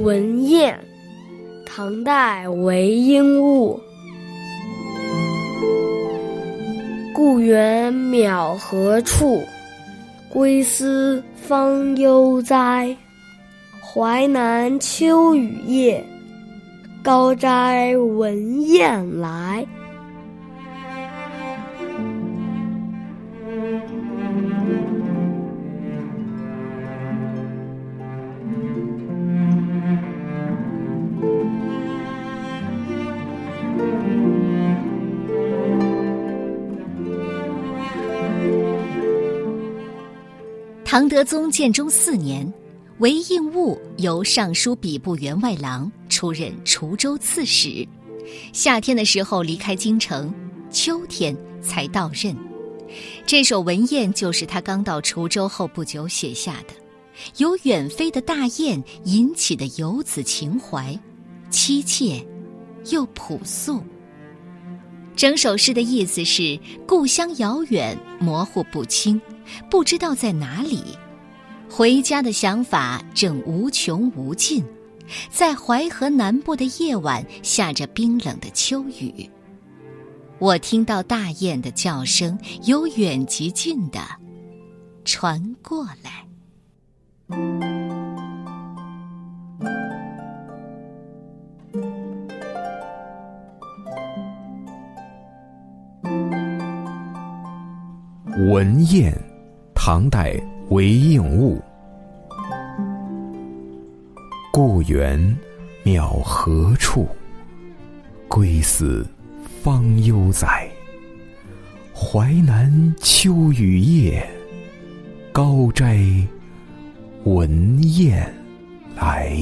文彦，唐代韦应物。故园渺何处？归思方悠哉。淮南秋雨夜，高斋闻雁来。唐德宗建中四年，韦应物由尚书礼部员外郎出任滁州刺史。夏天的时候离开京城，秋天才到任。这首文宴就是他刚到滁州后不久写下的，由远飞的大雁引起的游子情怀，凄切又朴素。整首诗的意思是：故乡遥远，模糊不清。不知道在哪里，回家的想法正无穷无尽。在淮河南部的夜晚，下着冰冷的秋雨。我听到大雁的叫声由远及近的传过来。文燕。唐代韦应物。故园渺何处？归思方悠哉。淮南秋雨夜，高斋闻雁来。